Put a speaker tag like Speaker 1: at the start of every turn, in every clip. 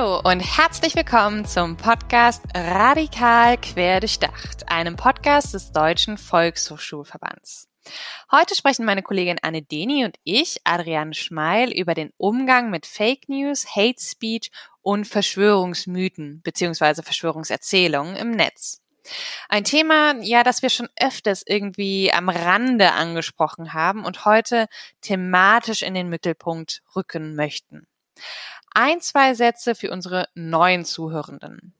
Speaker 1: Hallo und herzlich willkommen zum Podcast Radikal quer durchdacht, einem Podcast des Deutschen Volkshochschulverbands. Heute sprechen meine Kollegin Anne Deni und ich, Adriane Schmeil, über den Umgang mit Fake News, Hate Speech und Verschwörungsmythen bzw. Verschwörungserzählungen im Netz. Ein Thema, ja, das wir schon öfters irgendwie am Rande angesprochen haben und heute thematisch in den Mittelpunkt rücken möchten. Ein, zwei Sätze für unsere neuen Zuhörenden.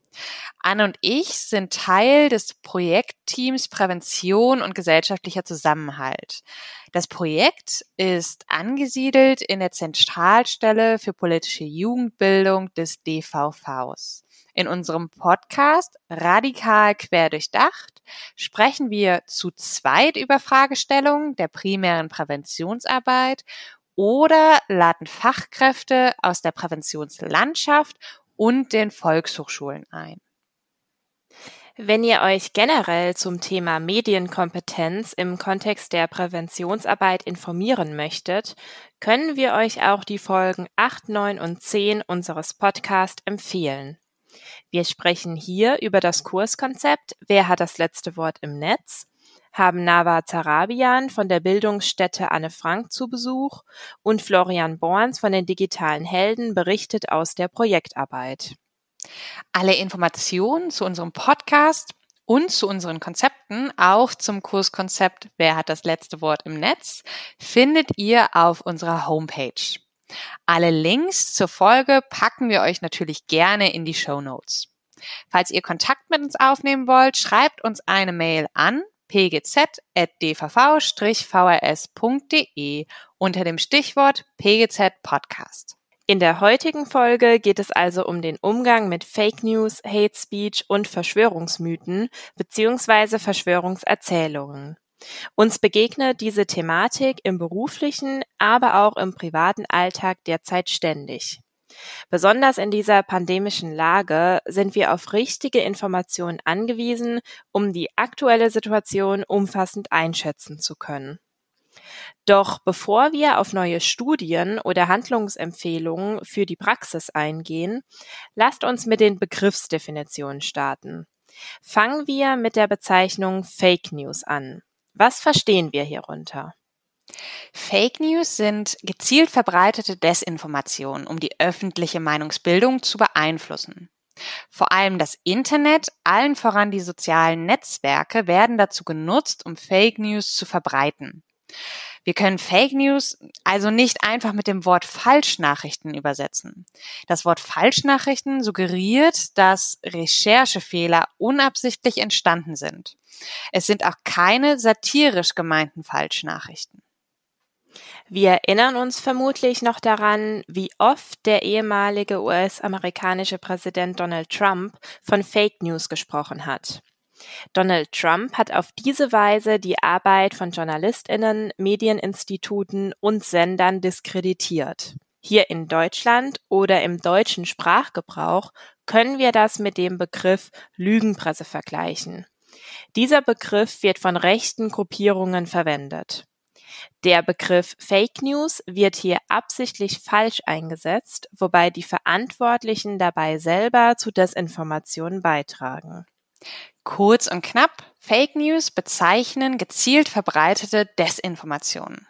Speaker 1: Anne und ich sind Teil des Projektteams Prävention und gesellschaftlicher Zusammenhalt. Das Projekt ist angesiedelt in der Zentralstelle für politische Jugendbildung des DVVs. In unserem Podcast Radikal quer durchdacht sprechen wir zu zweit über Fragestellungen der primären Präventionsarbeit oder laden Fachkräfte aus der Präventionslandschaft und den Volkshochschulen ein.
Speaker 2: Wenn ihr euch generell zum Thema Medienkompetenz im Kontext der Präventionsarbeit informieren möchtet, können wir euch auch die Folgen 8, 9 und 10 unseres Podcasts empfehlen. Wir sprechen hier über das Kurskonzept Wer hat das letzte Wort im Netz haben Nava Zarabian von der Bildungsstätte Anne Frank zu Besuch und Florian Borns von den digitalen Helden berichtet aus der Projektarbeit.
Speaker 1: Alle Informationen zu unserem Podcast und zu unseren Konzepten, auch zum Kurskonzept Wer hat das letzte Wort im Netz, findet ihr auf unserer Homepage. Alle Links zur Folge packen wir euch natürlich gerne in die Show Notes. Falls ihr Kontakt mit uns aufnehmen wollt, schreibt uns eine Mail an pgz.dvv-vrs.de unter dem Stichwort PGZ Podcast.
Speaker 2: In der heutigen Folge geht es also um den Umgang mit Fake News, Hate Speech und Verschwörungsmythen bzw. Verschwörungserzählungen. Uns begegnet diese Thematik im beruflichen, aber auch im privaten Alltag derzeit ständig. Besonders in dieser pandemischen Lage sind wir auf richtige Informationen angewiesen, um die aktuelle Situation umfassend einschätzen zu können. Doch bevor wir auf neue Studien oder Handlungsempfehlungen für die Praxis eingehen, lasst uns mit den Begriffsdefinitionen starten. Fangen wir mit der Bezeichnung Fake News an. Was verstehen wir hierunter?
Speaker 1: Fake News sind gezielt verbreitete Desinformationen, um die öffentliche Meinungsbildung zu beeinflussen. Vor allem das Internet, allen voran die sozialen Netzwerke, werden dazu genutzt, um Fake News zu verbreiten. Wir können Fake News also nicht einfach mit dem Wort Falschnachrichten übersetzen. Das Wort Falschnachrichten suggeriert, dass Recherchefehler unabsichtlich entstanden sind. Es sind auch keine satirisch gemeinten Falschnachrichten.
Speaker 2: Wir erinnern uns vermutlich noch daran, wie oft der ehemalige US-amerikanische Präsident Donald Trump von Fake News gesprochen hat. Donald Trump hat auf diese Weise die Arbeit von Journalistinnen, Medieninstituten und Sendern diskreditiert. Hier in Deutschland oder im deutschen Sprachgebrauch können wir das mit dem Begriff Lügenpresse vergleichen. Dieser Begriff wird von rechten Gruppierungen verwendet. Der Begriff Fake News wird hier absichtlich falsch eingesetzt, wobei die Verantwortlichen dabei selber zu Desinformationen beitragen.
Speaker 1: Kurz und knapp, Fake News bezeichnen gezielt verbreitete Desinformationen.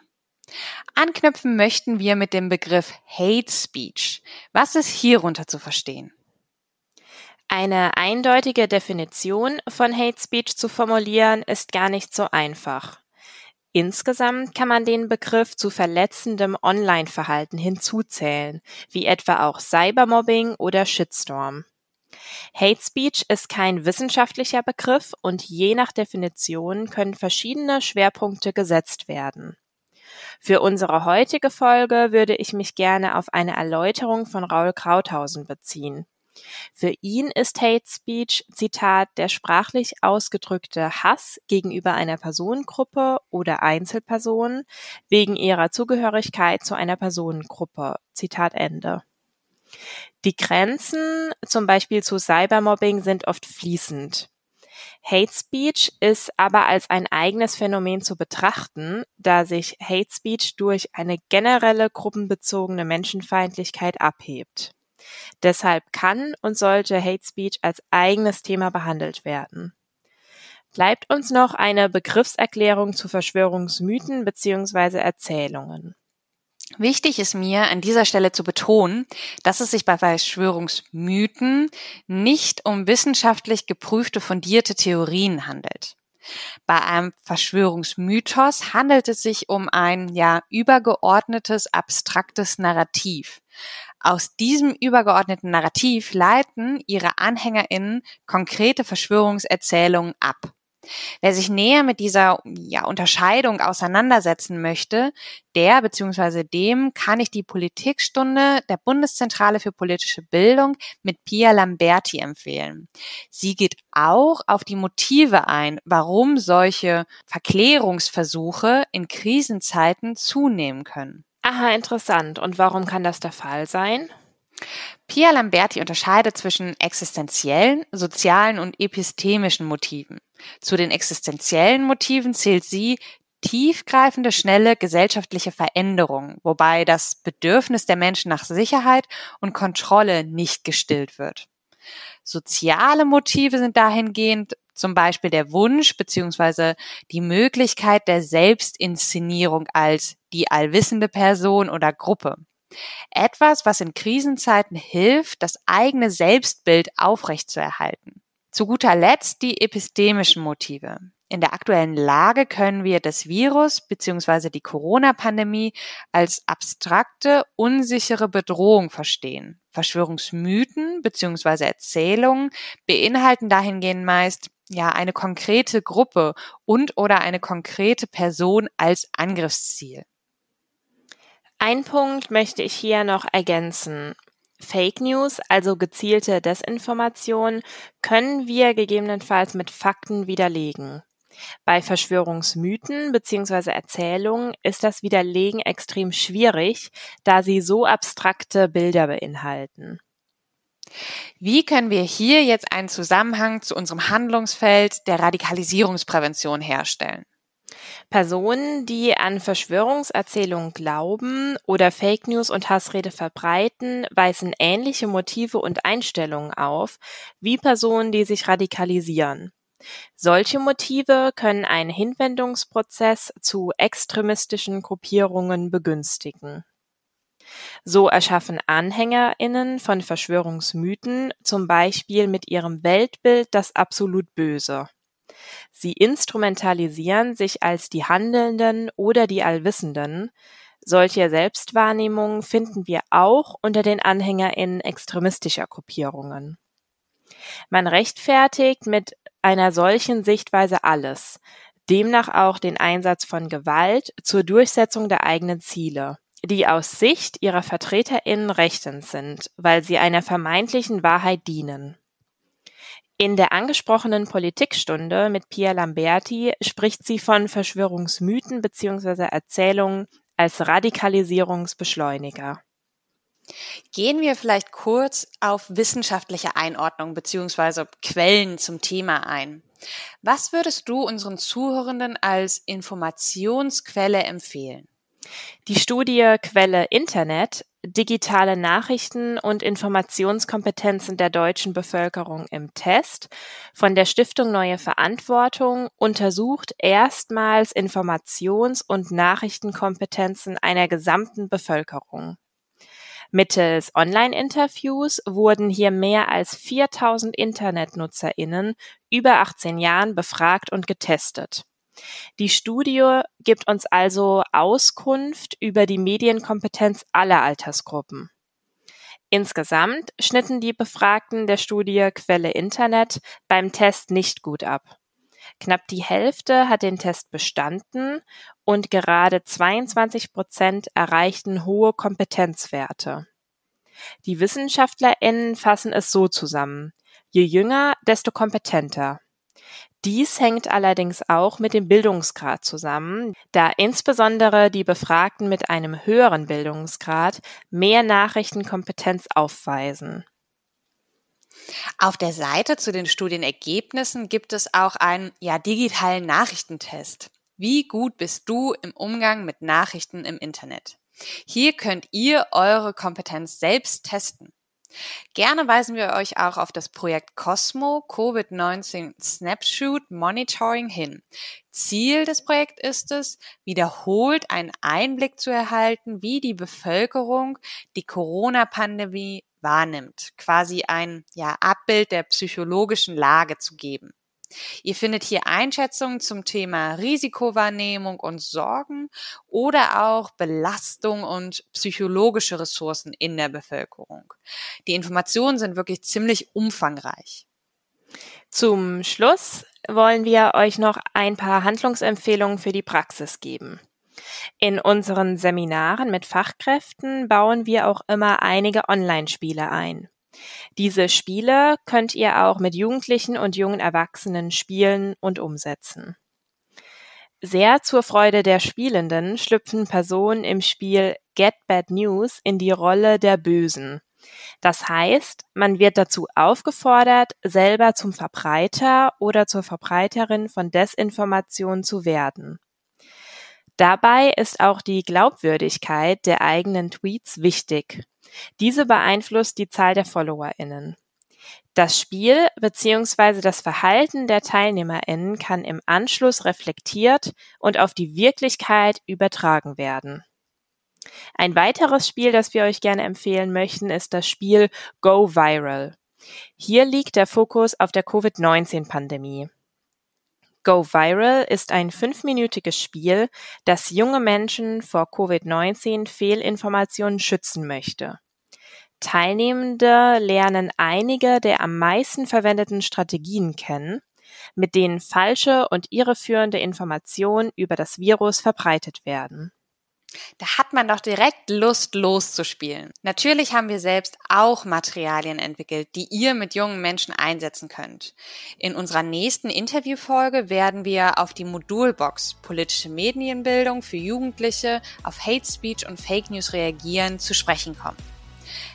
Speaker 1: Anknüpfen möchten wir mit dem Begriff Hate Speech. Was ist hierunter zu verstehen?
Speaker 2: Eine eindeutige Definition von Hate Speech zu formulieren ist gar nicht so einfach. Insgesamt kann man den Begriff zu verletzendem Online-Verhalten hinzuzählen, wie etwa auch Cybermobbing oder Shitstorm. Hate Speech ist kein wissenschaftlicher Begriff und je nach Definition können verschiedene Schwerpunkte gesetzt werden. Für unsere heutige Folge würde ich mich gerne auf eine Erläuterung von Raul Krauthausen beziehen. Für ihn ist Hate Speech, Zitat, der sprachlich ausgedrückte Hass gegenüber einer Personengruppe oder Einzelperson wegen ihrer Zugehörigkeit zu einer Personengruppe. Zitat Ende. Die Grenzen zum Beispiel zu Cybermobbing sind oft fließend. Hate Speech ist aber als ein eigenes Phänomen zu betrachten, da sich Hate Speech durch eine generelle gruppenbezogene Menschenfeindlichkeit abhebt. Deshalb kann und sollte Hate Speech als eigenes Thema behandelt werden. Bleibt uns noch eine Begriffserklärung zu Verschwörungsmythen bzw. Erzählungen.
Speaker 1: Wichtig ist mir an dieser Stelle zu betonen, dass es sich bei Verschwörungsmythen nicht um wissenschaftlich geprüfte fundierte Theorien handelt. Bei einem Verschwörungsmythos handelt es sich um ein ja übergeordnetes abstraktes Narrativ. Aus diesem übergeordneten Narrativ leiten ihre Anhängerinnen konkrete Verschwörungserzählungen ab. Wer sich näher mit dieser ja, Unterscheidung auseinandersetzen möchte, der bzw. dem kann ich die Politikstunde der Bundeszentrale für politische Bildung mit Pia Lamberti empfehlen. Sie geht auch auf die Motive ein, warum solche Verklärungsversuche in Krisenzeiten zunehmen können.
Speaker 2: Aha, interessant. Und warum kann das der Fall sein?
Speaker 1: Pia Lamberti unterscheidet zwischen existenziellen, sozialen und epistemischen Motiven. Zu den existenziellen Motiven zählt sie tiefgreifende, schnelle gesellschaftliche Veränderungen, wobei das Bedürfnis der Menschen nach Sicherheit und Kontrolle nicht gestillt wird. Soziale Motive sind dahingehend zum Beispiel der Wunsch bzw. die Möglichkeit der Selbstinszenierung als die allwissende Person oder Gruppe. Etwas, was in Krisenzeiten hilft, das eigene Selbstbild aufrechtzuerhalten. Zu guter Letzt die epistemischen Motive. In der aktuellen Lage können wir das Virus bzw. die Corona-Pandemie als abstrakte, unsichere Bedrohung verstehen. Verschwörungsmythen bzw. Erzählungen beinhalten dahingehend meist ja eine konkrete Gruppe und oder eine konkrete Person als Angriffsziel.
Speaker 2: Ein Punkt möchte ich hier noch ergänzen. Fake News, also gezielte Desinformation, können wir gegebenenfalls mit Fakten widerlegen. Bei Verschwörungsmythen bzw. Erzählungen ist das Widerlegen extrem schwierig, da sie so abstrakte Bilder beinhalten.
Speaker 1: Wie können wir hier jetzt einen Zusammenhang zu unserem Handlungsfeld der Radikalisierungsprävention herstellen?
Speaker 2: Personen, die an Verschwörungserzählungen glauben oder Fake News und Hassrede verbreiten, weisen ähnliche Motive und Einstellungen auf wie Personen, die sich radikalisieren. Solche Motive können einen Hinwendungsprozess zu extremistischen Gruppierungen begünstigen. So erschaffen Anhängerinnen von Verschwörungsmythen zum Beispiel mit ihrem Weltbild das absolut Böse. Sie instrumentalisieren sich als die Handelnden oder die Allwissenden. Solche Selbstwahrnehmungen finden wir auch unter den AnhängerInnen extremistischer Gruppierungen. Man rechtfertigt mit einer solchen Sichtweise alles, demnach auch den Einsatz von Gewalt zur Durchsetzung der eigenen Ziele, die aus Sicht ihrer VertreterInnen rechtens sind, weil sie einer vermeintlichen Wahrheit dienen. In der angesprochenen Politikstunde mit Pia Lamberti spricht sie von Verschwörungsmythen bzw. Erzählungen als Radikalisierungsbeschleuniger.
Speaker 1: Gehen wir vielleicht kurz auf wissenschaftliche Einordnung bzw. Quellen zum Thema ein. Was würdest du unseren Zuhörenden als Informationsquelle empfehlen?
Speaker 2: Die Studie Quelle Internet Digitale Nachrichten und Informationskompetenzen der deutschen Bevölkerung im Test von der Stiftung Neue Verantwortung untersucht erstmals Informations- und Nachrichtenkompetenzen einer gesamten Bevölkerung. Mittels Online-Interviews wurden hier mehr als 4000 InternetnutzerInnen über 18 Jahren befragt und getestet. Die Studie gibt uns also Auskunft über die Medienkompetenz aller Altersgruppen. Insgesamt schnitten die Befragten der Studie Quelle Internet beim Test nicht gut ab. Knapp die Hälfte hat den Test bestanden und gerade 22 Prozent erreichten hohe Kompetenzwerte. Die WissenschaftlerInnen fassen es so zusammen. Je jünger, desto kompetenter. Dies hängt allerdings auch mit dem Bildungsgrad zusammen, da insbesondere die Befragten mit einem höheren Bildungsgrad mehr Nachrichtenkompetenz aufweisen.
Speaker 1: Auf der Seite zu den Studienergebnissen gibt es auch einen ja, digitalen Nachrichtentest. Wie gut bist du im Umgang mit Nachrichten im Internet? Hier könnt ihr eure Kompetenz selbst testen. Gerne weisen wir euch auch auf das Projekt Cosmo Covid-19 Snapshot Monitoring hin. Ziel des Projekts ist es, wiederholt einen Einblick zu erhalten, wie die Bevölkerung die Corona-Pandemie wahrnimmt, quasi ein ja, Abbild der psychologischen Lage zu geben. Ihr findet hier Einschätzungen zum Thema Risikowahrnehmung und Sorgen oder auch Belastung und psychologische Ressourcen in der Bevölkerung. Die Informationen sind wirklich ziemlich umfangreich.
Speaker 2: Zum Schluss wollen wir euch noch ein paar Handlungsempfehlungen für die Praxis geben. In unseren Seminaren mit Fachkräften bauen wir auch immer einige Online-Spiele ein. Diese Spiele könnt ihr auch mit Jugendlichen und jungen Erwachsenen spielen und umsetzen. Sehr zur Freude der Spielenden schlüpfen Personen im Spiel Get Bad News in die Rolle der Bösen. Das heißt, man wird dazu aufgefordert, selber zum Verbreiter oder zur Verbreiterin von Desinformation zu werden. Dabei ist auch die Glaubwürdigkeit der eigenen Tweets wichtig. Diese beeinflusst die Zahl der FollowerInnen. Das Spiel bzw. das Verhalten der TeilnehmerInnen kann im Anschluss reflektiert und auf die Wirklichkeit übertragen werden. Ein weiteres Spiel, das wir euch gerne empfehlen möchten, ist das Spiel Go Viral. Hier liegt der Fokus auf der Covid-19-Pandemie. Go Viral ist ein fünfminütiges Spiel, das junge Menschen vor Covid-19 Fehlinformationen schützen möchte. Teilnehmende lernen einige der am meisten verwendeten Strategien kennen, mit denen falsche und irreführende Informationen über das Virus verbreitet werden.
Speaker 1: Da hat man doch direkt Lust loszuspielen. Natürlich haben wir selbst auch Materialien entwickelt, die ihr mit jungen Menschen einsetzen könnt. In unserer nächsten Interviewfolge werden wir auf die Modulbox politische Medienbildung für Jugendliche auf Hate Speech und Fake News reagieren zu sprechen kommen.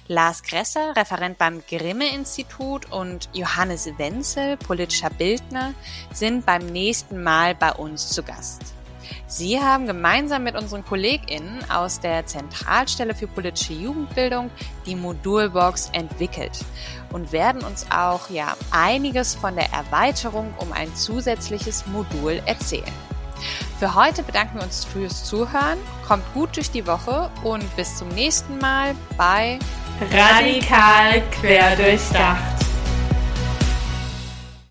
Speaker 1: Lars Gresser, Referent beim Grimme-Institut und Johannes Wenzel, politischer Bildner, sind beim nächsten Mal bei uns zu Gast. Sie haben gemeinsam mit unseren KollegInnen aus der Zentralstelle für politische Jugendbildung die Modulbox entwickelt und werden uns auch ja einiges von der Erweiterung um ein zusätzliches Modul erzählen. Für heute bedanken wir uns fürs Zuhören, kommt gut durch die Woche und bis zum nächsten Mal bei
Speaker 2: Radikal quer durchdacht.